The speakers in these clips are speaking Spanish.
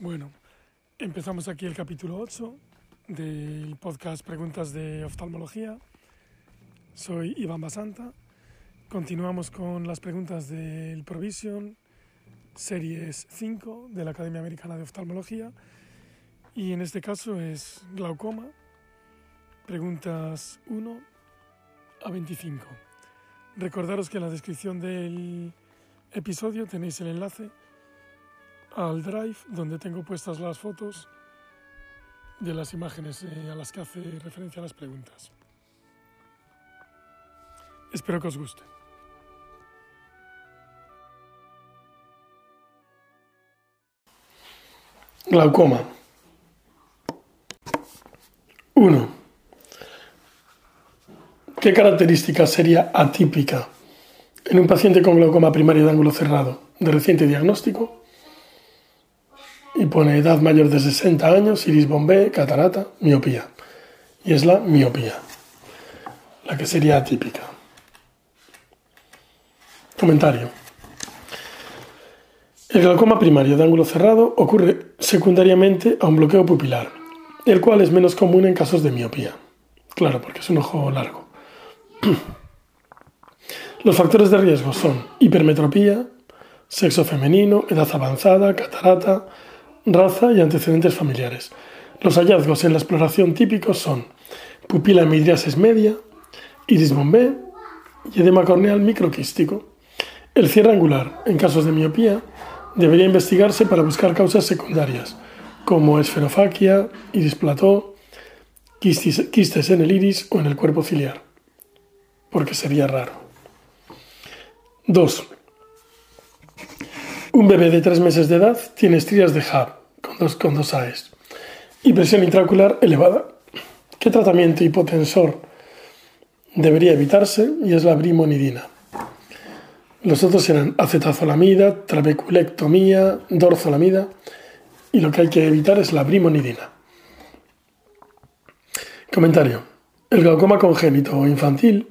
Bueno, empezamos aquí el capítulo 8 del podcast Preguntas de Oftalmología. Soy Iván Basanta. Continuamos con las preguntas del Provision, series 5 de la Academia Americana de Oftalmología. Y en este caso es glaucoma, preguntas 1 a 25. Recordaros que en la descripción del episodio tenéis el enlace al Drive donde tengo puestas las fotos de las imágenes eh, a las que hace referencia las preguntas. Espero que os guste. Glaucoma. 1. ¿Qué característica sería atípica en un paciente con glaucoma primario de ángulo cerrado de reciente diagnóstico y pone edad mayor de 60 años, iris bombé, catarata, miopía. Y es la miopía, la que sería atípica. Comentario. El glaucoma primario de ángulo cerrado ocurre secundariamente a un bloqueo pupilar, el cual es menos común en casos de miopía. Claro, porque es un ojo largo. Los factores de riesgo son hipermetropía, sexo femenino, edad avanzada, catarata, raza y antecedentes familiares. Los hallazgos en la exploración típicos son pupila midriasis media, iris bombé y edema corneal microquístico. El cierre angular, en casos de miopía, debería investigarse para buscar causas secundarias, como esferofaquia, iris plató, quistes en el iris o en el cuerpo ciliar, porque sería raro. 2. Un bebé de tres meses de edad tiene estrías de Hub con dos, con AES y presión intraocular elevada. ¿Qué tratamiento hipotensor debería evitarse? Y es la brimonidina. Los otros serán acetazolamida, trabeculectomía, dorzolamida y lo que hay que evitar es la brimonidina. Comentario. El glaucoma congénito o infantil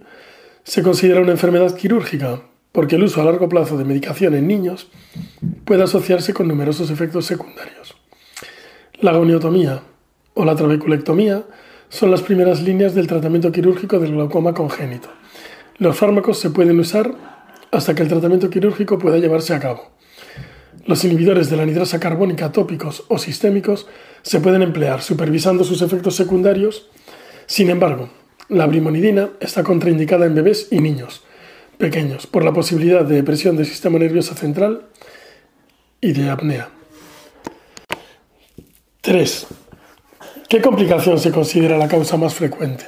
se considera una enfermedad quirúrgica porque el uso a largo plazo de medicación en niños puede asociarse con numerosos efectos secundarios. La goniotomía o la trabeculectomía son las primeras líneas del tratamiento quirúrgico del glaucoma congénito. Los fármacos se pueden usar hasta que el tratamiento quirúrgico pueda llevarse a cabo. Los inhibidores de la nitrosa carbónica tópicos o sistémicos se pueden emplear supervisando sus efectos secundarios. Sin embargo, la brimonidina está contraindicada en bebés y niños, pequeños por la posibilidad de depresión del sistema nervioso central y de apnea. 3. ¿Qué complicación se considera la causa más frecuente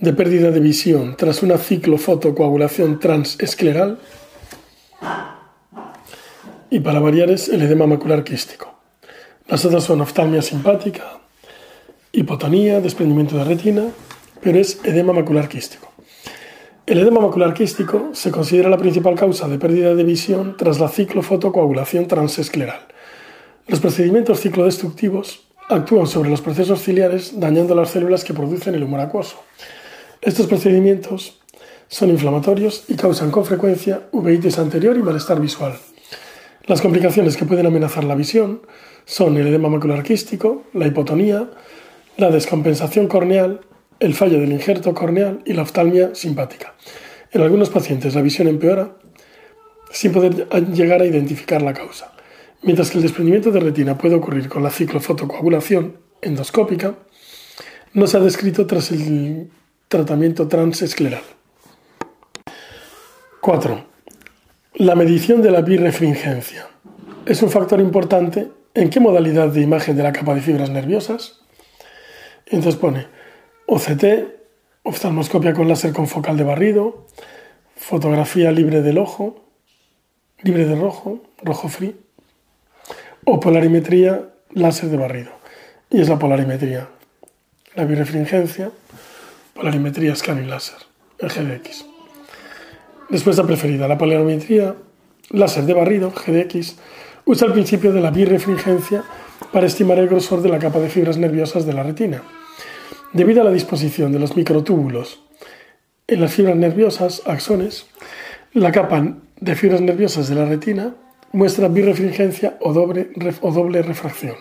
de pérdida de visión tras una ciclofotocoagulación transescleral? Y para variar es el edema macular quístico. Las otras son oftalmia simpática, hipotonía, desprendimiento de retina, pero es edema macular quístico. El edema macular quístico se considera la principal causa de pérdida de visión tras la ciclofotocoagulación transescleral. Los procedimientos ciclodestructivos actúan sobre los procesos ciliares dañando las células que producen el humor acuoso. Estos procedimientos son inflamatorios y causan con frecuencia uveitis anterior y malestar visual. Las complicaciones que pueden amenazar la visión son el edema macular quístico, la hipotonía, la descompensación corneal, el fallo del injerto corneal y la oftalmia simpática. En algunos pacientes la visión empeora sin poder llegar a identificar la causa. Mientras que el desprendimiento de retina puede ocurrir con la ciclofotocoagulación endoscópica, no se ha descrito tras el tratamiento transescleral. 4. La medición de la birefringencia. Es un factor importante en qué modalidad de imagen de la capa de fibras nerviosas. Entonces pone OCT, oftalmoscopia con láser con focal de barrido, fotografía libre del ojo, libre de rojo, rojo free, o polarimetría láser de barrido. Y es la polarimetría. La birefringencia, polarimetría scanning láser, el GDX. Después la preferida, la polarimetría láser de barrido, GDX, usa el principio de la birefringencia para estimar el grosor de la capa de fibras nerviosas de la retina Debido a la disposición de los microtúbulos en las fibras nerviosas, axones, la capa de fibras nerviosas de la retina muestra birefringencia o doble, o doble refracción.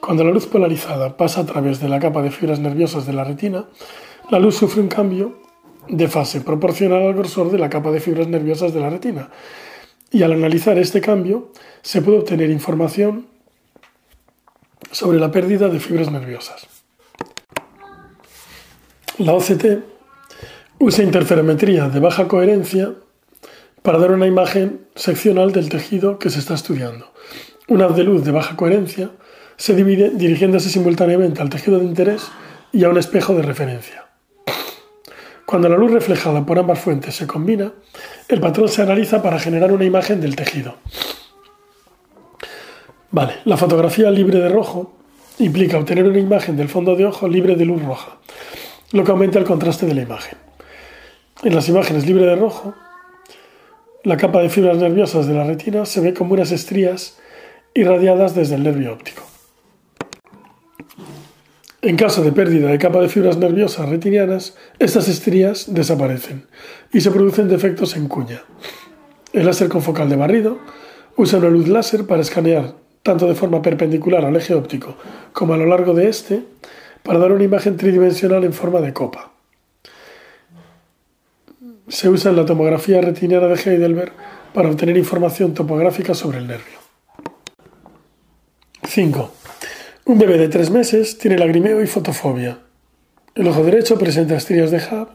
Cuando la luz polarizada pasa a través de la capa de fibras nerviosas de la retina, la luz sufre un cambio de fase proporcional al grosor de la capa de fibras nerviosas de la retina. Y al analizar este cambio, se puede obtener información sobre la pérdida de fibras nerviosas. La OCT usa interferometría de baja coherencia para dar una imagen seccional del tejido que se está estudiando. Una haz de luz de baja coherencia se divide dirigiéndose simultáneamente al tejido de interés y a un espejo de referencia. Cuando la luz reflejada por ambas fuentes se combina, el patrón se analiza para generar una imagen del tejido. Vale, la fotografía libre de rojo implica obtener una imagen del fondo de ojo libre de luz roja, lo que aumenta el contraste de la imagen. En las imágenes libre de rojo, la capa de fibras nerviosas de la retina se ve como unas estrías irradiadas desde el nervio óptico. En caso de pérdida de capa de fibras nerviosas retinianas, estas estrías desaparecen y se producen defectos en cuña. El láser confocal de barrido usa una luz láser para escanear tanto de forma perpendicular al eje óptico como a lo largo de este para dar una imagen tridimensional en forma de copa. Se usa en la tomografía retiniana de Heidelberg para obtener información topográfica sobre el nervio. 5. Un bebé de tres meses tiene lagrimeo y fotofobia. El ojo derecho presenta estrías de Hub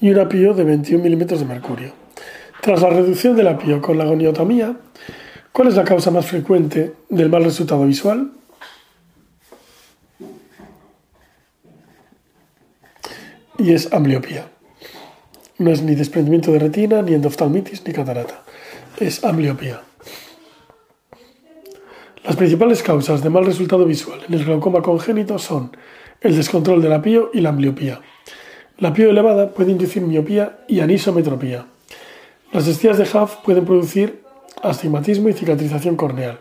y un apio de 21 milímetros de mercurio. Tras la reducción del apio con la goniotomía, ¿cuál es la causa más frecuente del mal resultado visual? Y es ambliopía. No es ni desprendimiento de retina, ni endoftalmitis, ni catarata. Es ambliopía. Las principales causas de mal resultado visual en el glaucoma congénito son el descontrol de la pío y la ambliopía. La pío elevada puede inducir miopía y anisometropía. Las estrías de Huff pueden producir astigmatismo y cicatrización corneal,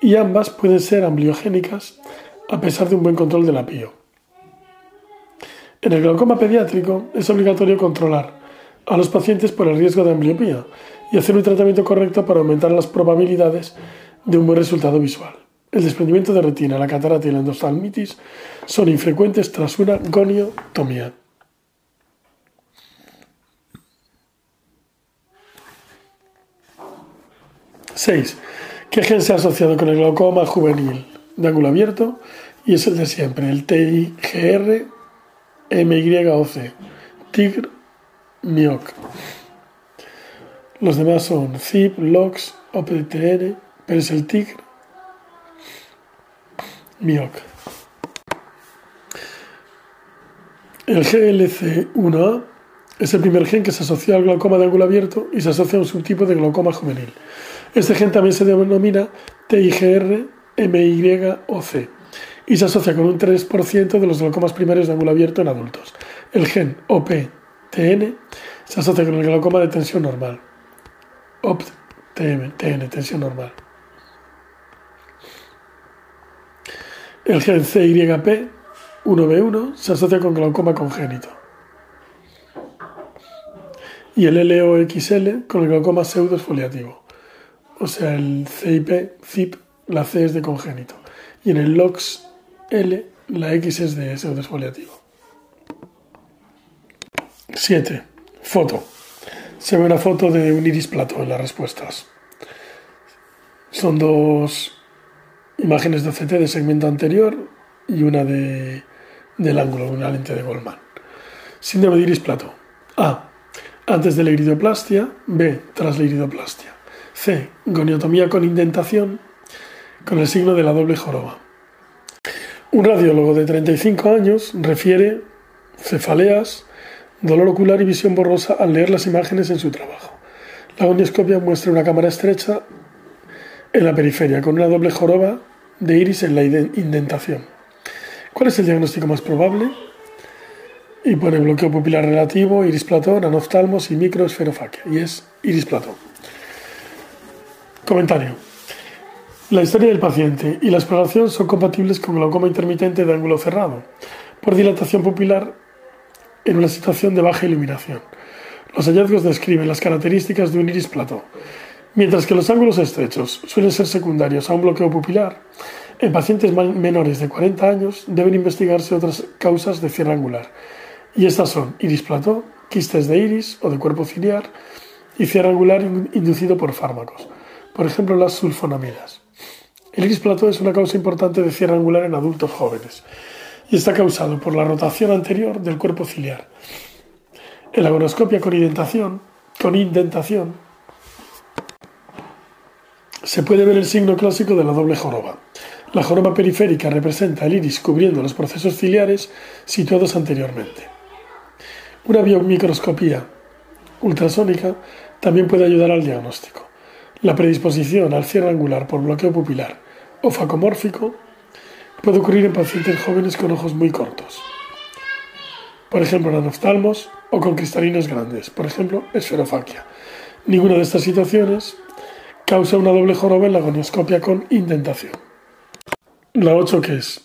y ambas pueden ser ambliogénicas a pesar de un buen control de la pío. En el glaucoma pediátrico es obligatorio controlar a los pacientes por el riesgo de ambliopía y hacer un tratamiento correcto para aumentar las probabilidades de un buen resultado visual. El desprendimiento de retina, la catarata y la endoftalmitis son infrecuentes tras una goniotomía. ¡6! ¿Qué gen se ha asociado con el glaucoma juvenil de ángulo abierto? Y es el de siempre, el TIGR MYOC, TIGR, MIOC. Los demás son CIP, LOX, OPTN, pero es el tigre MIOC. El GLC1A es el primer gen que se asocia al glaucoma de ángulo abierto y se asocia a un subtipo de glaucoma juvenil. Este gen también se denomina TIGR-MYOC y se asocia con un 3% de los glaucomas primarios de ángulo abierto en adultos. El gen OPTN se asocia con el glaucoma de tensión normal. OPTN, tensión normal. El gen CYP 1B1 se asocia con glaucoma congénito. Y el LOXL con el glaucoma pseudoesfoliativo. O sea, el CIP, CIP, la C es de congénito. Y en el LOXL, la X es de pseudoesfoliativo. 7. Foto. Se ve una foto de un iris plato en las respuestas. Son dos imágenes de OCT de segmento anterior y una de, del ángulo, una lente de Goldman. Síndrome de iris plato. A. Antes de la iridoplastia. B. Tras la iridoplastia. C. Goniotomía con indentación con el signo de la doble joroba. Un radiólogo de 35 años refiere cefaleas, dolor ocular y visión borrosa al leer las imágenes en su trabajo. La gonioscopia muestra una cámara estrecha en la periferia con una doble joroba de iris en la indentación. ¿Cuál es el diagnóstico más probable? Y pone bloqueo pupilar relativo, iris platón, anoftalmos y microesferofaquia. Y es iris platón. Comentario. La historia del paciente y la exploración son compatibles con glaucoma intermitente de ángulo cerrado, por dilatación pupilar en una situación de baja iluminación. Los hallazgos describen las características de un iris platón Mientras que los ángulos estrechos suelen ser secundarios a un bloqueo pupilar, En pacientes menores de 40 años deben investigarse otras causas de cierre angular, y estas son iris plató, quistes de iris o de cuerpo ciliar y cierre angular inducido por fármacos, por ejemplo las sulfonamidas. El iris plató es una causa importante de cierre angular en adultos jóvenes y está causado por la rotación anterior del cuerpo ciliar. En la gonoscopia con indentación, con indentación se puede ver el signo clásico de la doble joroba. La joroba periférica representa el iris cubriendo los procesos ciliares situados anteriormente. Una biomicroscopía ultrasónica también puede ayudar al diagnóstico. La predisposición al cierre angular por bloqueo pupilar o facomórfico puede ocurrir en pacientes jóvenes con ojos muy cortos, por ejemplo en oftalmos o con cristalinos grandes, por ejemplo esferofaquia. Ninguna de estas situaciones causa una doble joroba en la gonioscopia con indentación. La 8 que es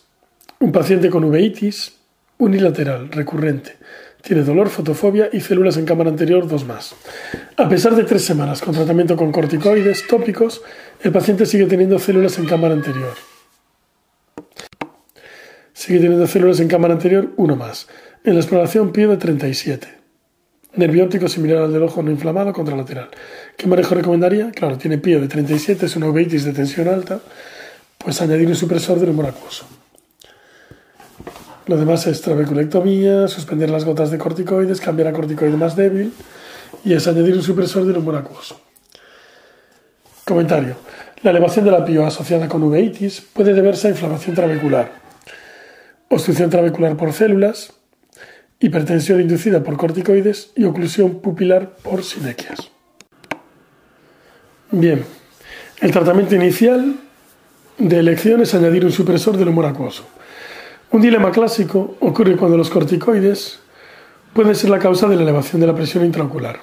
un paciente con uveitis unilateral recurrente tiene dolor, fotofobia y células en cámara anterior, dos más. A pesar de tres semanas con tratamiento con corticoides tópicos, el paciente sigue teniendo células en cámara anterior. Sigue teniendo células en cámara anterior, uno más. En la exploración pie de 37. Nervio óptico similar al del ojo no inflamado contralateral. ¿Qué manejo recomendaría? Claro, tiene pie de 37, es una uveitis de tensión alta, pues añadir un supresor del humor acuoso. Lo demás es trabeculectomía, suspender las gotas de corticoides, cambiar a corticoide más débil y es añadir un supresor del humor acuoso. Comentario. La elevación de la pio asociada con uveitis puede deberse a inflamación trabecular, obstrucción trabecular por células, hipertensión inducida por corticoides y oclusión pupilar por sinequias. Bien, el tratamiento inicial de elección es añadir un supresor del humor acuoso. Un dilema clásico ocurre cuando los corticoides pueden ser la causa de la elevación de la presión intraocular.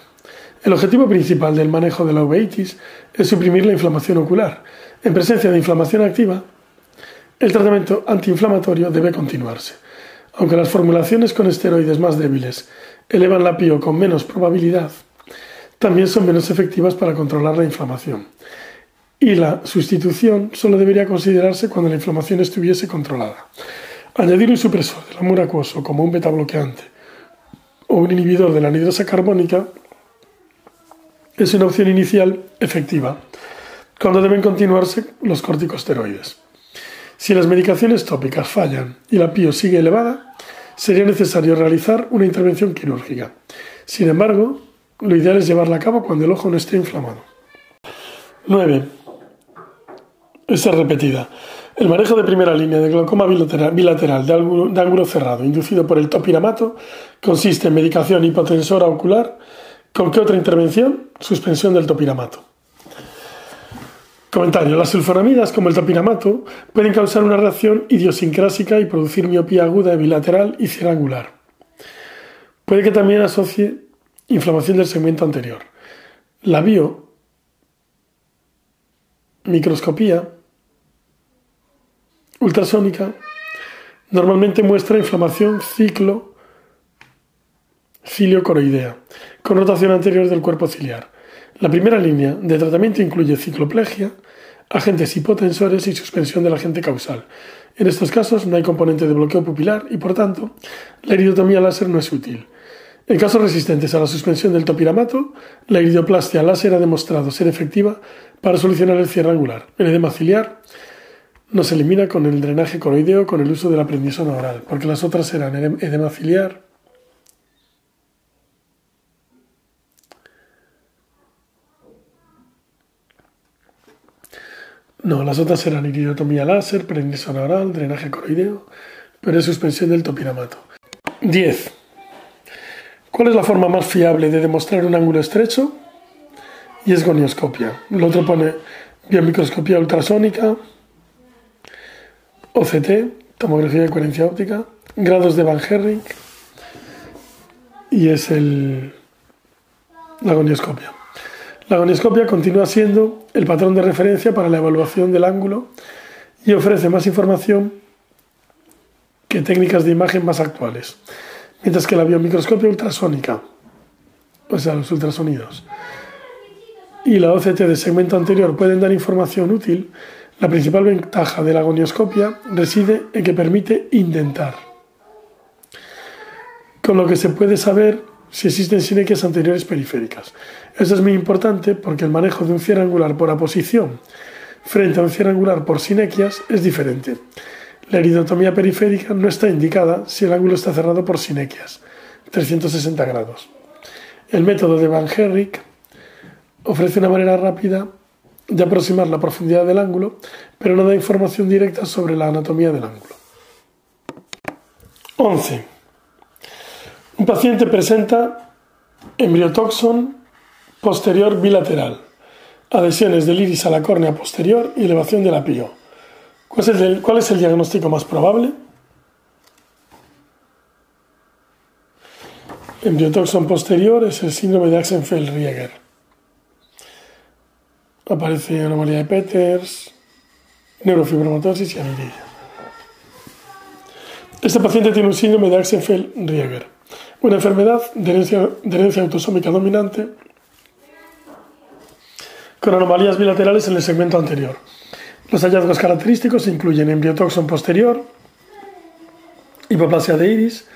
El objetivo principal del manejo de la uveitis es suprimir la inflamación ocular. En presencia de inflamación activa, el tratamiento antiinflamatorio debe continuarse. Aunque las formulaciones con esteroides más débiles elevan la PIO con menos probabilidad, también son menos efectivas para controlar la inflamación. Y la sustitución solo debería considerarse cuando la inflamación estuviese controlada. Añadir un supresor del amor acuoso como un betabloqueante o un inhibidor de la anhidrosa carbónica es una opción inicial efectiva cuando deben continuarse los corticosteroides. Si las medicaciones tópicas fallan y la PIO sigue elevada, sería necesario realizar una intervención quirúrgica. Sin embargo, lo ideal es llevarla a cabo cuando el ojo no esté inflamado. 9. Esta repetida. El manejo de primera línea de glaucoma bilateral, de, ángulo, cerrado inducido por el topiramato consiste en medicación hipotensora ocular. ¿Con qué otra intervención? Suspensión del topiramato. Comentario. Las sulfonamidas, como el topiramato, pueden causar una reacción idiosincrásica y producir miopía aguda bilateral y angular. Puede que también asocie inflamación del segmento anterior. La bio microscopía ultrasónica normalmente muestra inflamación ciclo ciliocoroidea con rotación anterior del cuerpo ciliar. La primera línea de tratamiento incluye cicloplegia, agentes hipotensores y suspensión del agente causal. En estos casos no hay componente de bloqueo pupilar y por tanto la iridotomía láser no es útil. En casos resistentes a la suspensión del topiramato, la iridoplastia láser ha demostrado ser efectiva para solucionar el cierre angular. El edema ciliar no se elimina con el drenaje coroideo con el uso de la prednisona oral, porque las otras eran edema ciliar, No, las otras eran iridotomía láser, prednisona oral, drenaje coroideo, pero es suspensión del topiramato. 10. ¿Cuál es la forma más fiable de demostrar un ángulo estrecho? Y es gonioscopia. El otro pone biomicroscopía ultrasónica, OCT, tomografía de coherencia óptica, grados de Van Herring y es el, la gonioscopia. La gonioscopia continúa siendo el patrón de referencia para la evaluación del ángulo y ofrece más información que técnicas de imagen más actuales, mientras que la biomicroscopia ultrasónica, o sea, los ultrasonidos, y la OCT de segmento anterior pueden dar información útil, La principal ventaja de la gonioscopia reside en que permite intentar, con lo que se puede saber si existen sinequias anteriores periféricas. Esto es muy importante porque el manejo de un cierre angular por aposición frente a un cierre angular por sinequias es diferente. La iridotomía periférica no está indicada si el ángulo está cerrado por sinequias, 360 grados. El método de Van Herrick ofrece una manera rápida de aproximar la profundidad del ángulo, pero no da información directa sobre la anatomía del ángulo. 11. Un paciente presenta embriotoxon posterior bilateral, adhesiones del iris a la córnea posterior y elevación del apio. ¿Cuál es el, cuál es el diagnóstico más probable? Embriotoxon posterior es el síndrome de Axenfeld-Rieger. Aparece anomalía de Peters, neurofibromatosis y aniridia. Este paciente tiene un síndrome de Axenfeld-Rieger, una enfermedad de herencia, de herencia autosómica dominante con anomalías bilaterales en el segmento anterior. Los hallazgos característicos incluyen embriotoxon posterior, hipoplasia de iris,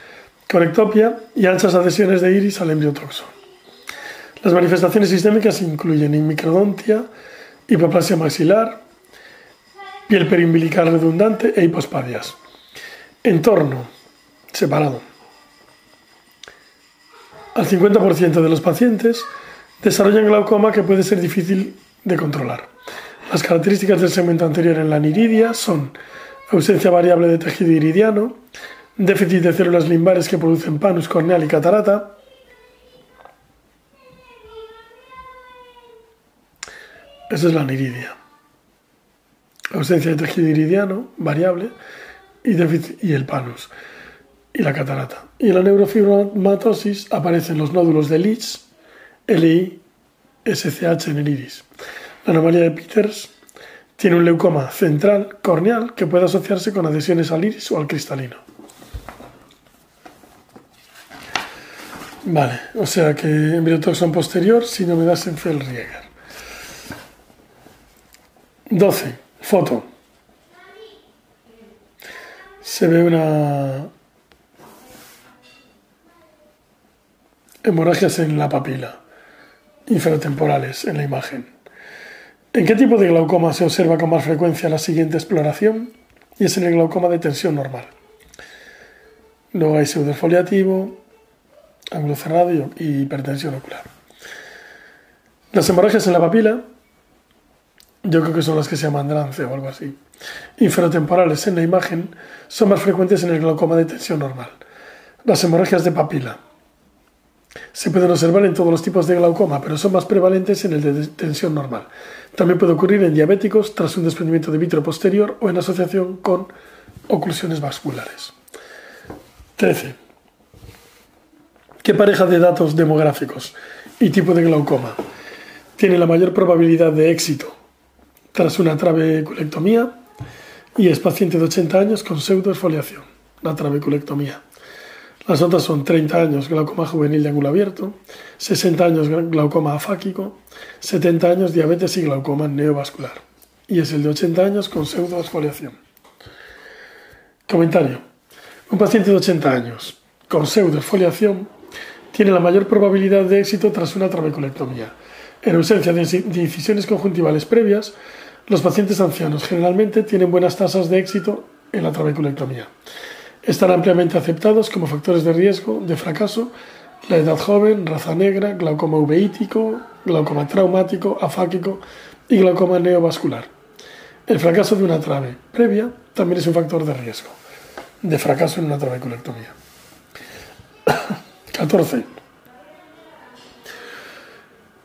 conectopia y anchas adhesiones de iris al embriotoxon. Las manifestaciones sistémicas incluyen microdontia, hipoplasia maxilar, piel periumbilical redundante e hipospadias. Entorno separado. Al 50% de los pacientes desarrollan glaucoma que puede ser difícil de controlar. Las características del segmento anterior en la niridia son ausencia variable de tejido iridiano, déficit de células limbares que producen panus corneal y catarata, esa es la niridia. Ausencia de tejido iridiano variable y, y el panus y la catarata. Y en la neurofibromatosis aparecen los nódulos de Leach, LI, SCH en el iris. La anomalía de Peters tiene un leucoma central corneal que puede asociarse con adhesiones al iris o al cristalino. Vale, o sea que embriotoxon posterior, síndrome de Axenfeld-Rieger. 12. Foto. Se ve una hemorragias en la papila, infratemporales en la imagen. ¿En qué tipo de glaucoma se observa con más frecuencia la siguiente exploración? Y es en el glaucoma de tensión normal. Luego hay pseudofoliativo, ángulo cerrado y hipertensión ocular. Las hemorragias en la papila, yo creo que son las que se llaman drance o algo así. Infratemporales en la imagen son más frecuentes en el glaucoma de tensión normal. Las hemorragias de papila se pueden observar en todos los tipos de glaucoma, pero son más prevalentes en el de tensión normal. También puede ocurrir en diabéticos tras un desprendimiento de vitro posterior o en asociación con oclusiones vasculares. 13. ¿Qué pareja de datos demográficos y tipo de glaucoma tiene la mayor probabilidad de éxito tras una trabeculectomía y es paciente de 80 años con pseudoesfoliación? La trabeculectomía. Las otras son 30 años glaucoma juvenil de ángulo abierto, 60 años glaucoma afáquico, 70 años diabetes y glaucoma neovascular. Y es el de 80 años con pseudoesfoliación. Comentario. Un paciente de 80 años con pseudoesfoliación tiene la mayor probabilidad de éxito tras una trabeculectomía. En ausencia de incisiones conjuntivales previas, los pacientes ancianos generalmente tienen buenas tasas de éxito en la trabeculectomía están ampliamente aceptados como factores de riesgo de fracaso la edad joven, raza negra, glaucoma uveítico, glaucoma traumático, afáquico y glaucoma neovascular. El fracaso de una trave previa también es un factor de riesgo de fracaso en una trabeculectomía. 14.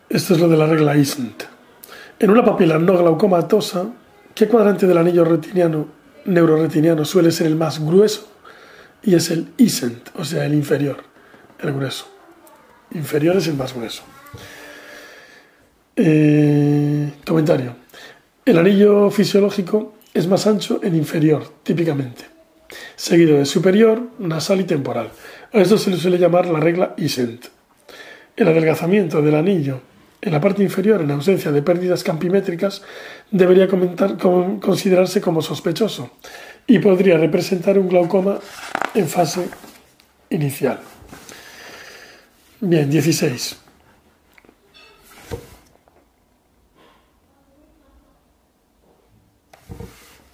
Esto es lo de la regla ISNT. En una papila no glaucomatosa, ¿qué cuadrante del anillo retiniano, neuroretiniano suele ser el más grueso? y es el isent, o sea, el inferior, el grueso. Inferior es el más grueso. Eh, comentario. El anillo fisiológico es más ancho en inferior, típicamente, seguido de superior, nasal y temporal. A esto se le suele llamar la regla Isent. El adelgazamiento del anillo en la parte inferior, en ausencia de pérdidas campimétricas, debería considerarse como sospechoso y podría representar un glaucoma en fase inicial. Bien, 16.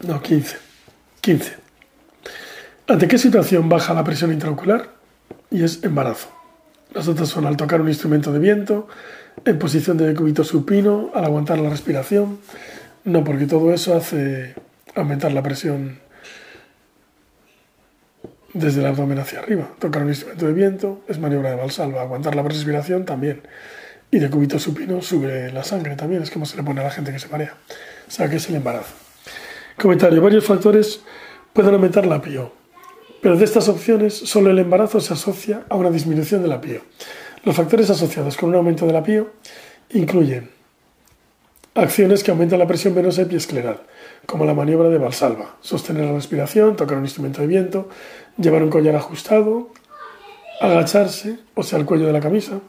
No, 15. 15. ¿Ante qué situación baja la presión intraocular? Y es embarazo. Las otras son al tocar un instrumento de viento, en posición de decúbito supino, al aguantar la respiración. No, porque todo eso hace aumentar la presión desde el abdomen hacia arriba. Tocar un instrumento de viento es maniobra de Valsalva. Aguantar la respiración también. Y decúbito supino sube la sangre también. Es como se le pone a la gente que se marea. O sea, que es el embarazo. Comentario. Varios factores pueden aumentar la PIO. Pero de estas opciones, solo el embarazo se asocia a una disminución de la PIO. Los factores asociados con un aumento de la PIO incluyen acciones que aumentan la presión venosa epiescleral, como la maniobra de Valsalva, sostener la respiración, tocar un instrumento de viento, llevar un collar ajustado, agacharse, o sea, el cuello de la camisa,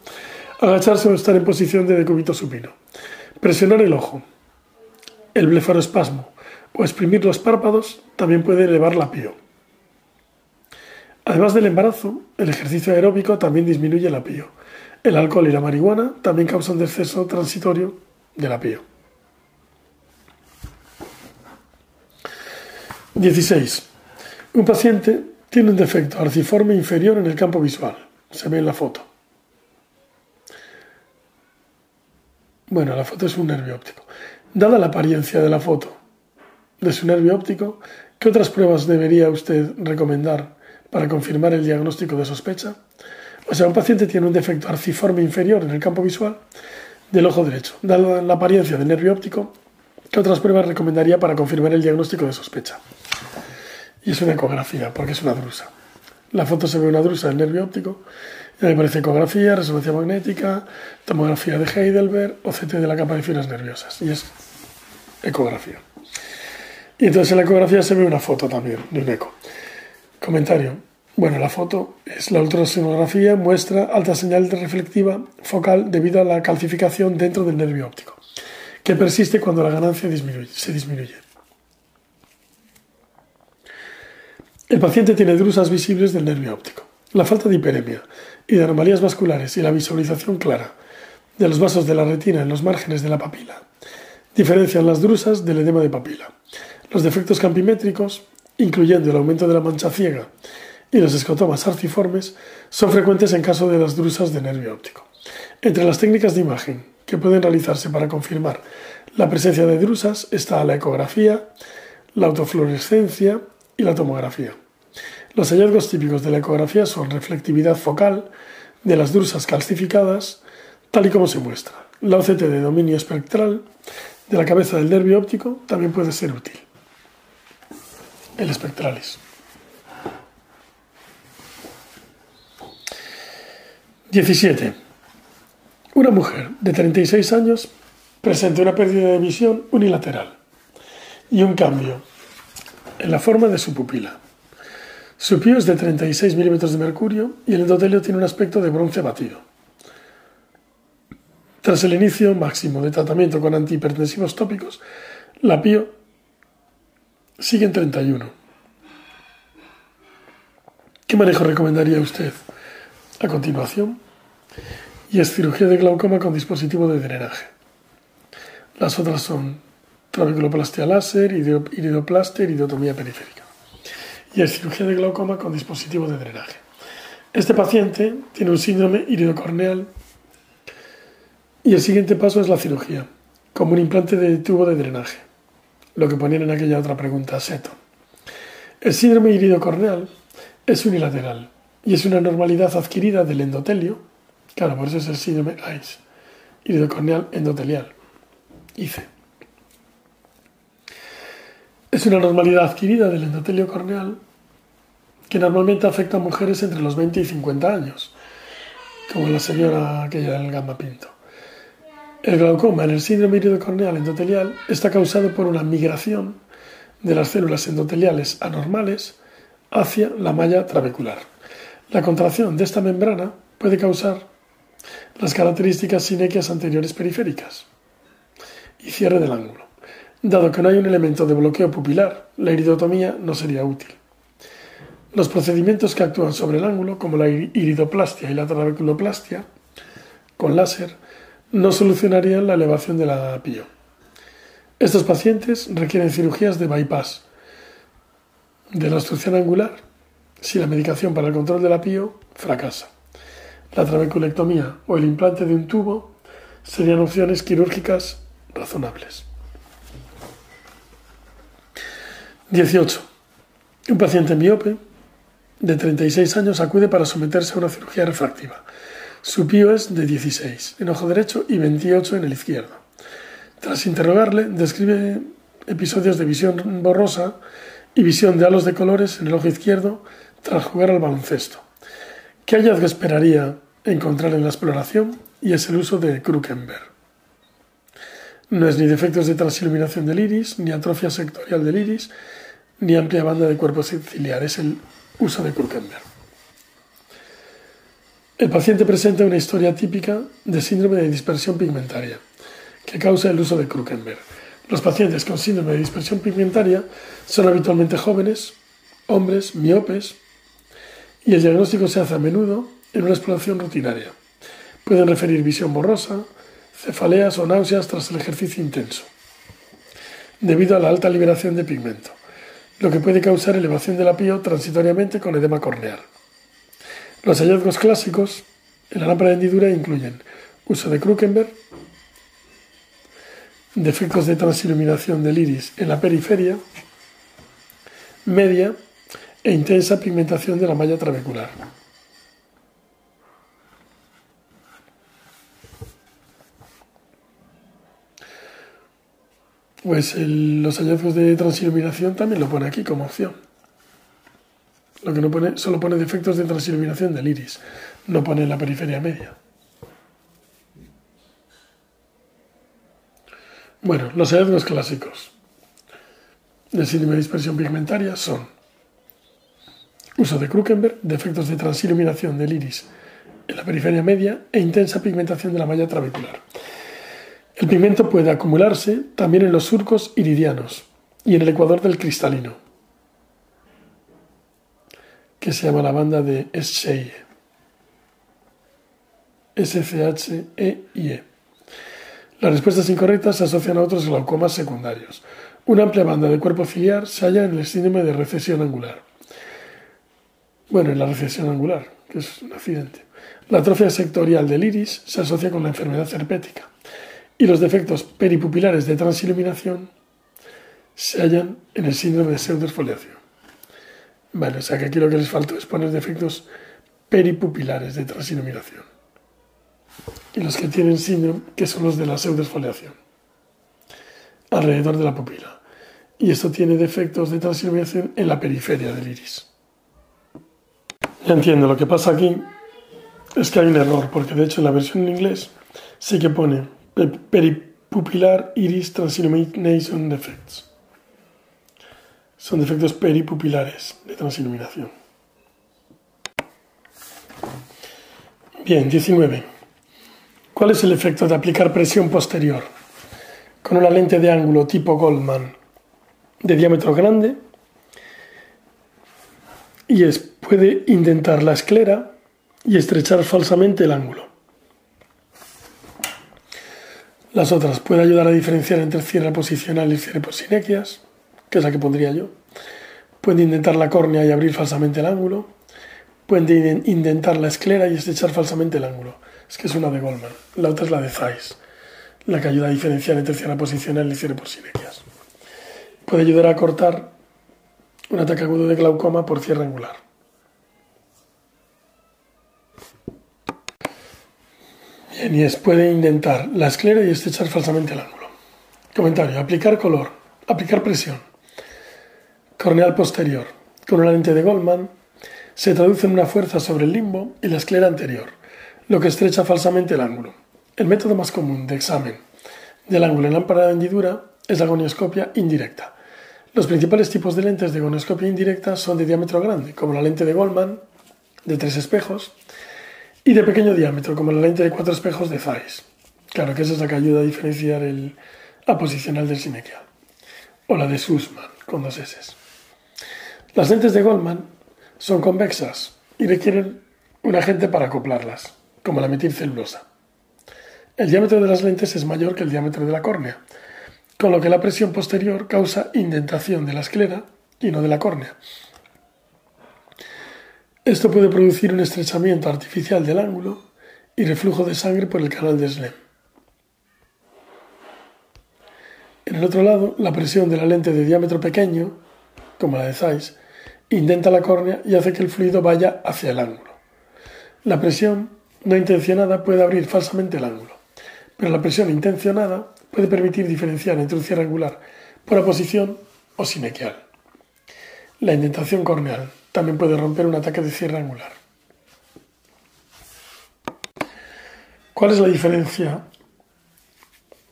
agacharse o estar en posición de decúbito supino, presionar el ojo, el blefaroespasmo o exprimir los párpados también puede elevar la PIO. Además del embarazo, el ejercicio aeróbico también disminuye la PIO. El alcohol y la marihuana también causan descenso transitorio de la PIO. 16. Un paciente tiene un defecto arciforme inferior en el campo visual. Se ve en la foto. Bueno, la foto es un nervio óptico. Dada la apariencia de la foto de su nervio óptico, ¿qué otras pruebas debería usted recomendar para confirmar el diagnóstico de sospecha. O sea, un paciente tiene un defecto arciforme inferior en el campo visual del ojo derecho. Dada la apariencia del nervio óptico, ¿qué otras pruebas recomendaría para confirmar el diagnóstico de sospecha? Y es una ecografía, porque es una drusa. La foto se ve una drusa del nervio óptico, y ahí aparece ecografía, resonancia magnética, tomografía de Heidelberg o CT de la capa de fibras nerviosas. Y es ecografía. Y entonces en la ecografía se ve una foto también de un eco. Comentario. Bueno, la foto es la ultrasonografía, muestra alta señal reflectiva focal debido a la calcificación dentro del nervio óptico, que persiste cuando la ganancia se disminuye. El paciente tiene drusas visibles del nervio óptico. La falta de hiperemia y de anomalías vasculares y la visualización clara de los vasos de la retina en los márgenes de la papila diferencian las drusas del edema de papila. Los defectos campimétricos incluyendo el aumento de la mancha ciega y los escotomas arciformes, son frecuentes en caso de las drusas de nervio óptico. Entre las técnicas de imagen que pueden realizarse para confirmar la presencia de drusas está la ecografía, la autofluorescencia y la tomografía. Los hallazgos típicos de la ecografía son reflectividad focal de las drusas calcificadas, tal y como se muestra. La OCT de dominio espectral de la cabeza del nervio óptico también puede ser útil el espectralis. 17. Una mujer de 36 años presenta una pérdida de visión unilateral y un cambio en la forma de su pupila. Su pío es de 36 milímetros de mercurio y el endotelio tiene un aspecto de bronce batido. Tras el inicio máximo de tratamiento con antihipertensivos tópicos, la pío Siguen 31. ¿Qué manejo recomendaría usted a continuación? Y es cirugía de glaucoma con dispositivo de drenaje. Las otras son trabeculoplastia láser, iridoplastia, iridotomía periférica. Y es cirugía de glaucoma con dispositivo de drenaje. Este paciente tiene un síndrome iridocorneal y el siguiente paso es la cirugía, como un implante de tubo de drenaje lo que ponían en aquella otra pregunta Seto. El síndrome iridocorneal es unilateral y es una normalidad adquirida del endotelio, claro, por eso es el síndrome ICE, iridocorneal endotelial, ICE. Es una normalidad adquirida del endotelio corneal que normalmente afecta a mujeres entre los 20 y 50 años, como la señora aquella del gamma pinto. El glaucoma en el síndrome iridocorneal endotelial está causado por una migración de las células endoteliales anormales hacia la malla trabecular. La contracción de esta membrana puede causar las características sinequias anteriores periféricas y cierre del ángulo. Dado que no hay un elemento de bloqueo pupilar, la iridotomía no sería útil. Los procedimientos que actúan sobre el ángulo, como la iridoplastia y la trabeculoplastia, con láser, no solucionarían la elevación de la pío. Estos pacientes requieren cirugías de bypass de la obstrucción angular si la medicación para el control de la pío fracasa. La trabeculectomía o el implante de un tubo serían opciones quirúrgicas razonables. 18. Un paciente miope de 36 años acude para someterse a una cirugía refractiva. Su pío es de 16 en ojo derecho y 28 en el izquierdo. Tras interrogarle, describe episodios de visión borrosa y visión de halos de colores en el ojo izquierdo tras jugar al baloncesto. ¿Qué hallazgo esperaría encontrar en la exploración? Y es el uso de Krukenberg. No es ni defectos de transiluminación del iris, ni atrofia sectorial del iris, ni amplia banda de cuerpo ciliar, es el uso de Krukenberg. El paciente presenta una historia típica de síndrome de dispersión pigmentaria, que causa el uso de Krukenberg. Los pacientes con síndrome de dispersión pigmentaria son habitualmente jóvenes, hombres, miopes, y el diagnóstico se hace a menudo en una exploración rutinaria. Pueden referir visión borrosa, cefaleas o náuseas tras el ejercicio intenso, debido a la alta liberación de pigmento, lo que puede causar elevación de la pío transitoriamente con edema corneal. Los hallazgos clásicos en la lámpara de hendidura incluyen uso de Krukenberg, defectos de transiluminación del iris en la periferia, media e intensa pigmentación de la malla trabecular. Pues los hallazgos de transiluminación también lo pone aquí como opción. Lo que no pone, solo pone defectos de transiluminación del iris, no pone la periferia media. Bueno, los hallazgos clásicos de síndrome de dispersión pigmentaria son uso de Krukenberg, defectos de transiluminación del iris en la periferia media e intensa pigmentación de la malla trabecular. El pigmento puede acumularse también en los surcos iridianos y en el ecuador del cristalino, que se llama la banda de Scheye. S-C-H-E-I-E. Las respuestas incorrectas se asocian a otros glaucomas secundarios. Una amplia banda de cuerpo ciliar se halla en el síndrome de recesión angular. Bueno, en la recesión angular, que es un accidente. La atrofia sectorial del iris se asocia con la enfermedad herpética y los defectos peripupilares de transiluminación se hallan en el síndrome de pseudoesfoliación. Vale, o sea que aquí lo que les falta es poner defectos peripupilares de transiluminación. Y los que tienen síndrome, que son los de la pseudoesfoliación, alrededor de la pupila. Y esto tiene defectos de transiluminación en la periferia del iris. Ya entiendo, lo que pasa aquí es que hay un error, porque de hecho en la versión en inglés sí que pone peripupilar iris transillumination defects. Son defectos peripupilares de transiluminación. Bien, 19. ¿Cuál es el efecto de aplicar presión posterior con una lente de ángulo tipo Goldman de diámetro grande? Y es, puede indentar la esclera y estrechar falsamente el ángulo. Las otras puede ayudar a diferenciar entre cierre posicional y cierre por sinequias, que es la que pondría yo. Puede indentar la córnea y abrir falsamente el ángulo. Puede indentar la esclera y estrechar falsamente el ángulo. Es que es una de Goldman. La otra es la de Zeiss, la que ayuda a diferenciar entre cierre posicional y cierre por sinequias. Puede ayudar a cortar un ataque agudo de glaucoma por cierre angular. es puede indentar la esclera y estrechar falsamente el ángulo. Comentario. Aplicar color. Aplicar presión. Corneal posterior. Con una lente de Goldman se traduce en una fuerza sobre el limbo y la esclera anterior, lo que estrecha falsamente el ángulo. El método más común de examen del ángulo en lámpara de hendidura es la gonioscopia indirecta. Los principales tipos de lentes de gonioscopia indirecta son de diámetro grande, como la lente de Goldman, de tres espejos, y de pequeño diámetro, como la lente de cuatro espejos de Zeiss. Claro que esa es la que ayuda a diferenciar el aposicional del sinequial. O la de Sussman, con dos S. Las lentes de Goldman son convexas y requieren un agente para acoplarlas, como la metilcelulosa. El diámetro de las lentes es mayor que el diámetro de la córnea, con lo que la presión posterior causa indentación de la esclera y no de la córnea. Esto puede producir un estrechamiento artificial del ángulo y reflujo de sangre por el canal de Slem. En el otro lado, la presión de la lente de diámetro pequeño, como la de Zeiss, indenta la córnea y hace que el fluido vaya hacia el ángulo. La presión no intencionada puede abrir falsamente el ángulo, pero la presión intencionada puede permitir diferenciar entre un cierre angular por aposición o sinequial. La indentación corneal también puede romper un ataque de cierre angular. ¿Cuál es la diferencia?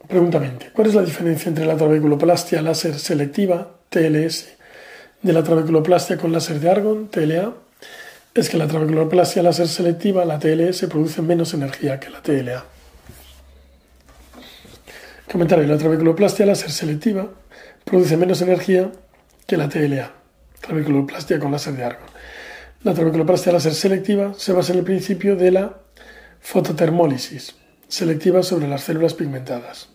Preguntamente, ¿cuál es la diferencia entre la trabeculoplastia láser selectiva, TLS, de la trabeculoplastia con láser de argón, TLA, es que la trabeculoplastia láser selectiva, la TLS, produce menos energía que la TLA. Comentario, la trabeculoplastia láser selectiva produce menos energía que la TLA, trabeculoplastia con láser de argón. La trabeculoplastia láser selectiva se basa en el principio de la fototermólisis, selectiva sobre las células pigmentadas.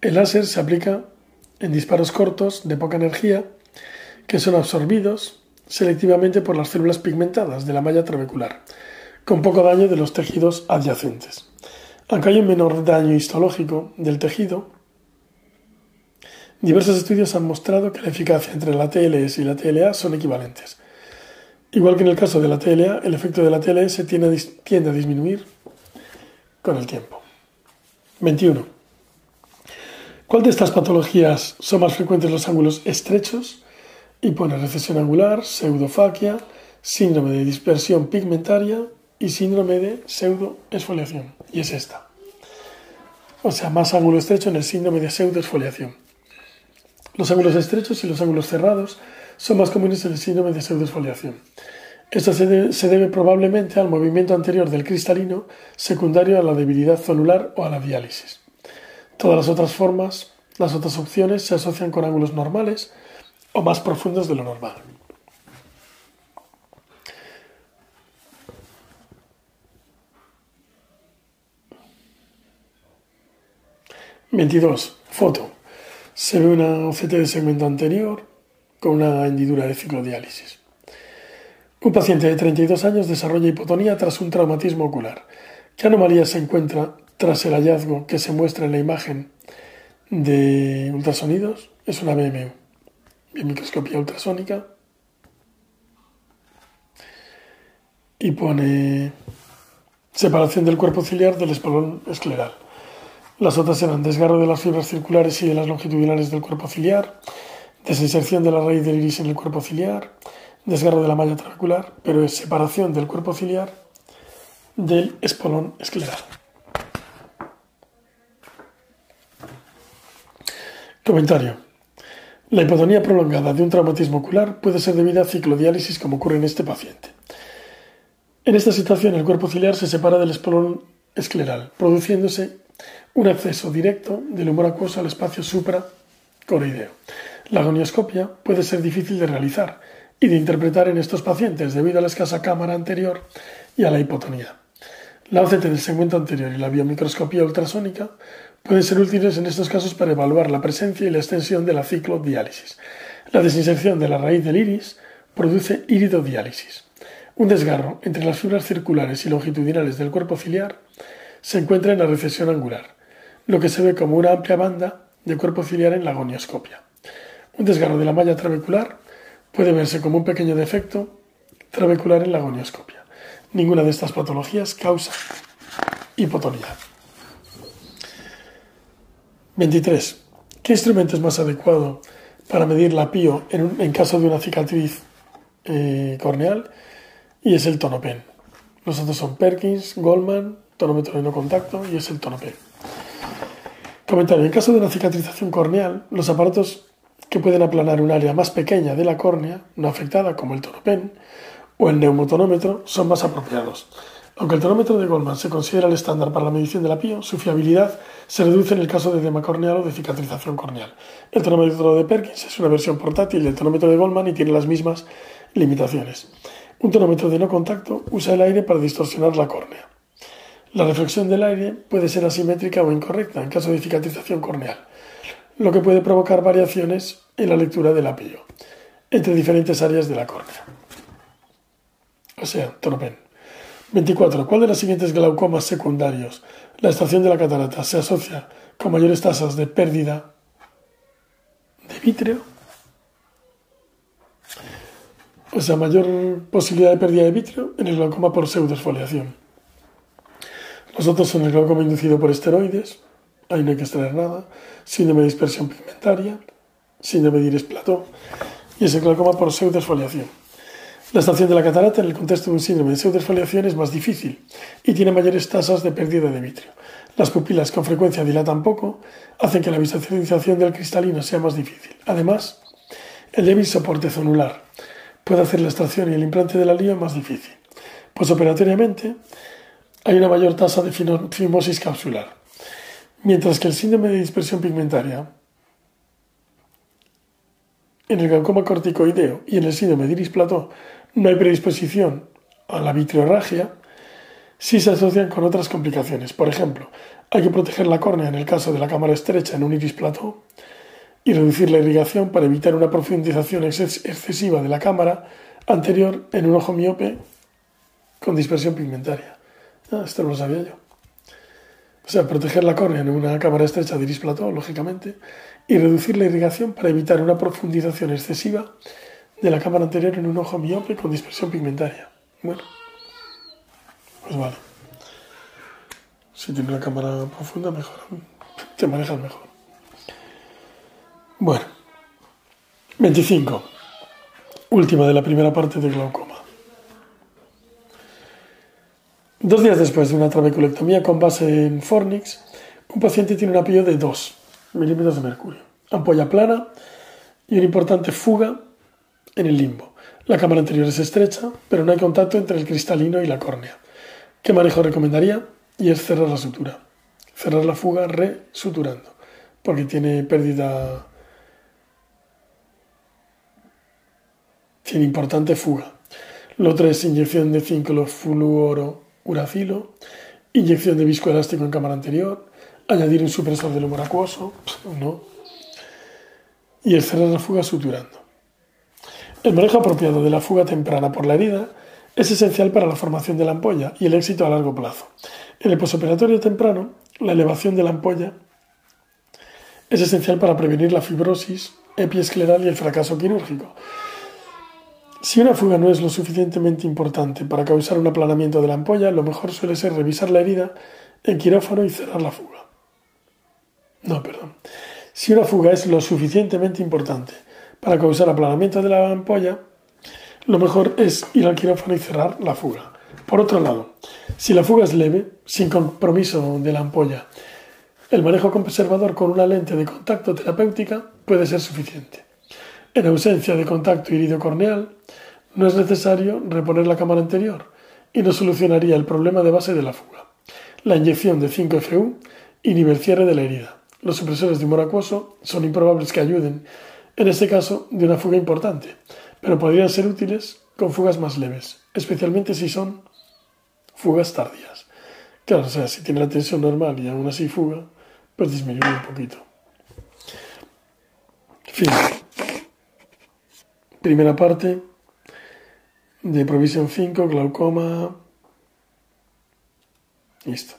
El láser se aplica en disparos cortos de poca energía que son absorbidos selectivamente por las células pigmentadas de la malla trabecular, con poco daño de los tejidos adyacentes. Aunque hay un menor daño histológico del tejido, diversos estudios han mostrado que la eficacia entre la TLS y la TLA son equivalentes. Igual que en el caso de la TLA, el efecto de la TLS tiende a, tiende a disminuir con el tiempo. 21. ¿Cuál de estas patologías son más frecuentes en los ángulos estrechos y pone recesión angular, pseudofaquia, síndrome de dispersión pigmentaria y síndrome de pseudoesfoliación. Y es esta. O sea, más ángulo estrecho en el síndrome de pseudoesfoliación. Los ángulos estrechos y los ángulos cerrados son más comunes en el síndrome de pseudoesfoliación. Esto se debe, se debe, probablemente al movimiento anterior del cristalino secundario a la debilidad celular o a la diálisis. Todas las otras formas, las otras opciones se asocian con ángulos normales, o más profundos de lo normal. ...22. Foto. Se ve una OCT de segmento anterior con una hendidura de ciclodiálisis. Un paciente de 32 años desarrolla hipotonía tras un traumatismo ocular. ¿Qué anomalía se encuentra tras el hallazgo que se muestra en la imagen de ultrasonidos? Es una BMU microscopía ultrasónica y pone separación del cuerpo ciliar del espolón escleral. Las otras eran desgarro de las fibras circulares y de las longitudinales del cuerpo ciliar, desinserción de la raíz del iris en el cuerpo ciliar, desgarro de la malla trabecular, pero es separación del cuerpo ciliar del espolón escleral. Comentario. La hipotonía prolongada de un traumatismo ocular puede ser debida a ciclodiálisis como ocurre en este paciente. En esta situación el cuerpo ciliar se separa del espolón escleral, produciéndose un acceso directo del humor acuoso al espacio supracoroideo. La agonioscopia puede ser difícil de realizar y de interpretar en estos pacientes debido a la escasa cámara anterior y a la hipotonía. La OCT del segmento anterior y la biomicroscopía ultrasónica pueden ser útiles en estos casos para evaluar la presencia y la extensión de la ciclodiálisis. La desinserción de la raíz del iris produce iridodiálisis. Un desgarro entre las fibras circulares y longitudinales del cuerpo ciliar se encuentra en la recesión angular, lo que se ve como una amplia banda de cuerpo ciliar en la agonioscopia. Un desgarro de la malla trabecular puede verse como un pequeño defecto trabecular en la agonioscopia. Ninguna de estas patologías causa hipotonía. 23. ¿Qué instrumento es más adecuado para medir la PIO en, caso de una cicatriz eh, corneal? Y es el tonopen. Los otros son Perkins, Goldman, tonómetro de no contacto y es el tonopen. Comentario. En caso de una cicatrización corneal, los aparatos que pueden aplanar un área más pequeña de la córnea, no afectada, como el tonopen, o el neumotonómetro son más apropiados. Aunque el tonómetro de Goldman se considera el estándar para la medición de la PIO, su fiabilidad se reduce en el caso de edema corneal o de cicatrización corneal. El tonómetro de Perkins es una versión portátil del tonómetro de Goldman y tiene las mismas limitaciones. Un tonómetro de no contacto usa el aire para distorsionar la córnea. La reflexión del aire puede ser asimétrica o incorrecta en caso de cicatrización corneal, lo que puede provocar variaciones en la lectura del apio entre diferentes áreas de la córnea. O sea, tonopen. 24. ¿Cuál de los siguientes glaucomas secundarios, la estación de la catarata, se asocia con mayores tasas de pérdida de vítreo? O sea, mayor posibilidad de pérdida de vítreo en el glaucoma por pseudosfoliación. Los otros son el glaucoma inducido por esteroides, ahí no hay que extraer nada, síndrome de dispersión pigmentaria, síndrome de iris plató, y es el glaucoma por pseudosfoliación. La estación de la catarata en el contexto de un síndrome de pseudosfoliación es más difícil y tiene mayores tasas de pérdida de vitrio. Las pupilas con frecuencia dilatan poco, hacen que la visualización del cristalino sea más difícil. Además, el débil soporte zonular puede hacer la extracción y el implante de la lío más difícil. Pues operatoriamente hay una mayor tasa de fimosis capsular, mientras que el síndrome de dispersión pigmentaria en el glaucoma corticoideo y en el síndrome de iris plató no hay predisposición a la vitrorragia, sí se asocian con otras complicaciones. Por ejemplo, hay que proteger la córnea en el caso de la cámara estrecha en un iris plató y reducir la irrigación para evitar una profundización excesiva de la cámara anterior en un ojo miope con dispersión pigmentaria. Ah, esto no lo sabía yo. O sea, proteger la córnea en una cámara estrecha de iris plató, lógicamente, y reducir la irrigación para evitar una profundización excesiva de la cámara anterior en un ojo miope con dispersión pigmentaria. Bueno, pues vale. Si tiene una cámara profunda, mejor. Te manejas mejor. Bueno, 25. Última de la primera parte de glaucoma. Dos días después de una trabeculectomía con base en Fornix, un paciente tiene un apillo de 2 milímetros de mercurio, ampolla plana y una importante fuga en el limbo. La cámara anterior es estrecha, pero no hay contacto entre el cristalino y la córnea. ¿Qué manejo recomendaría? Y es cerrar la sutura. Cerrar la fuga resuturando, porque tiene pérdida. Tiene importante fuga. Lo otro inyección de fluoro uracilo, inyección de viscoelástico en cámara anterior, añadir un supresor del humor acuoso, no. Y el cerrar la fuga suturando. El manejo apropiado de la fuga temprana por la herida es esencial para la formación de la ampolla y el éxito a largo plazo. En el posoperatorio temprano, la elevación de la ampolla es esencial para prevenir la fibrosis epiescleral y el fracaso quirúrgico. Si una fuga no es lo suficientemente importante para causar un aplanamiento de la ampolla, lo mejor suele ser revisar la herida en quirófano y cerrar la fuga. No, perdón. Si una fuga es lo suficientemente importante para causar aplanamiento de la ampolla, lo mejor es ir al quirófano y cerrar la fuga. Por otro lado, si la fuga es leve, sin compromiso de la ampolla, el manejo conservador con una lente de contacto terapéutica puede ser suficiente. En ausencia de contacto irido-corneal, no es necesario reponer la cámara anterior y no solucionaría el problema de base de la fuga. La inyección de 5FU inhibe el cierre de la herida. Los supresores de humor acuoso son improbables que ayuden, en este caso, de una fuga importante, pero podrían ser útiles con fugas más leves, especialmente si son fugas tardías. Claro, o sea, si tiene la tensión normal y aún así fuga, pues disminuye un poquito. Fin. Primera parte de Provisión 5, glaucoma. Listo.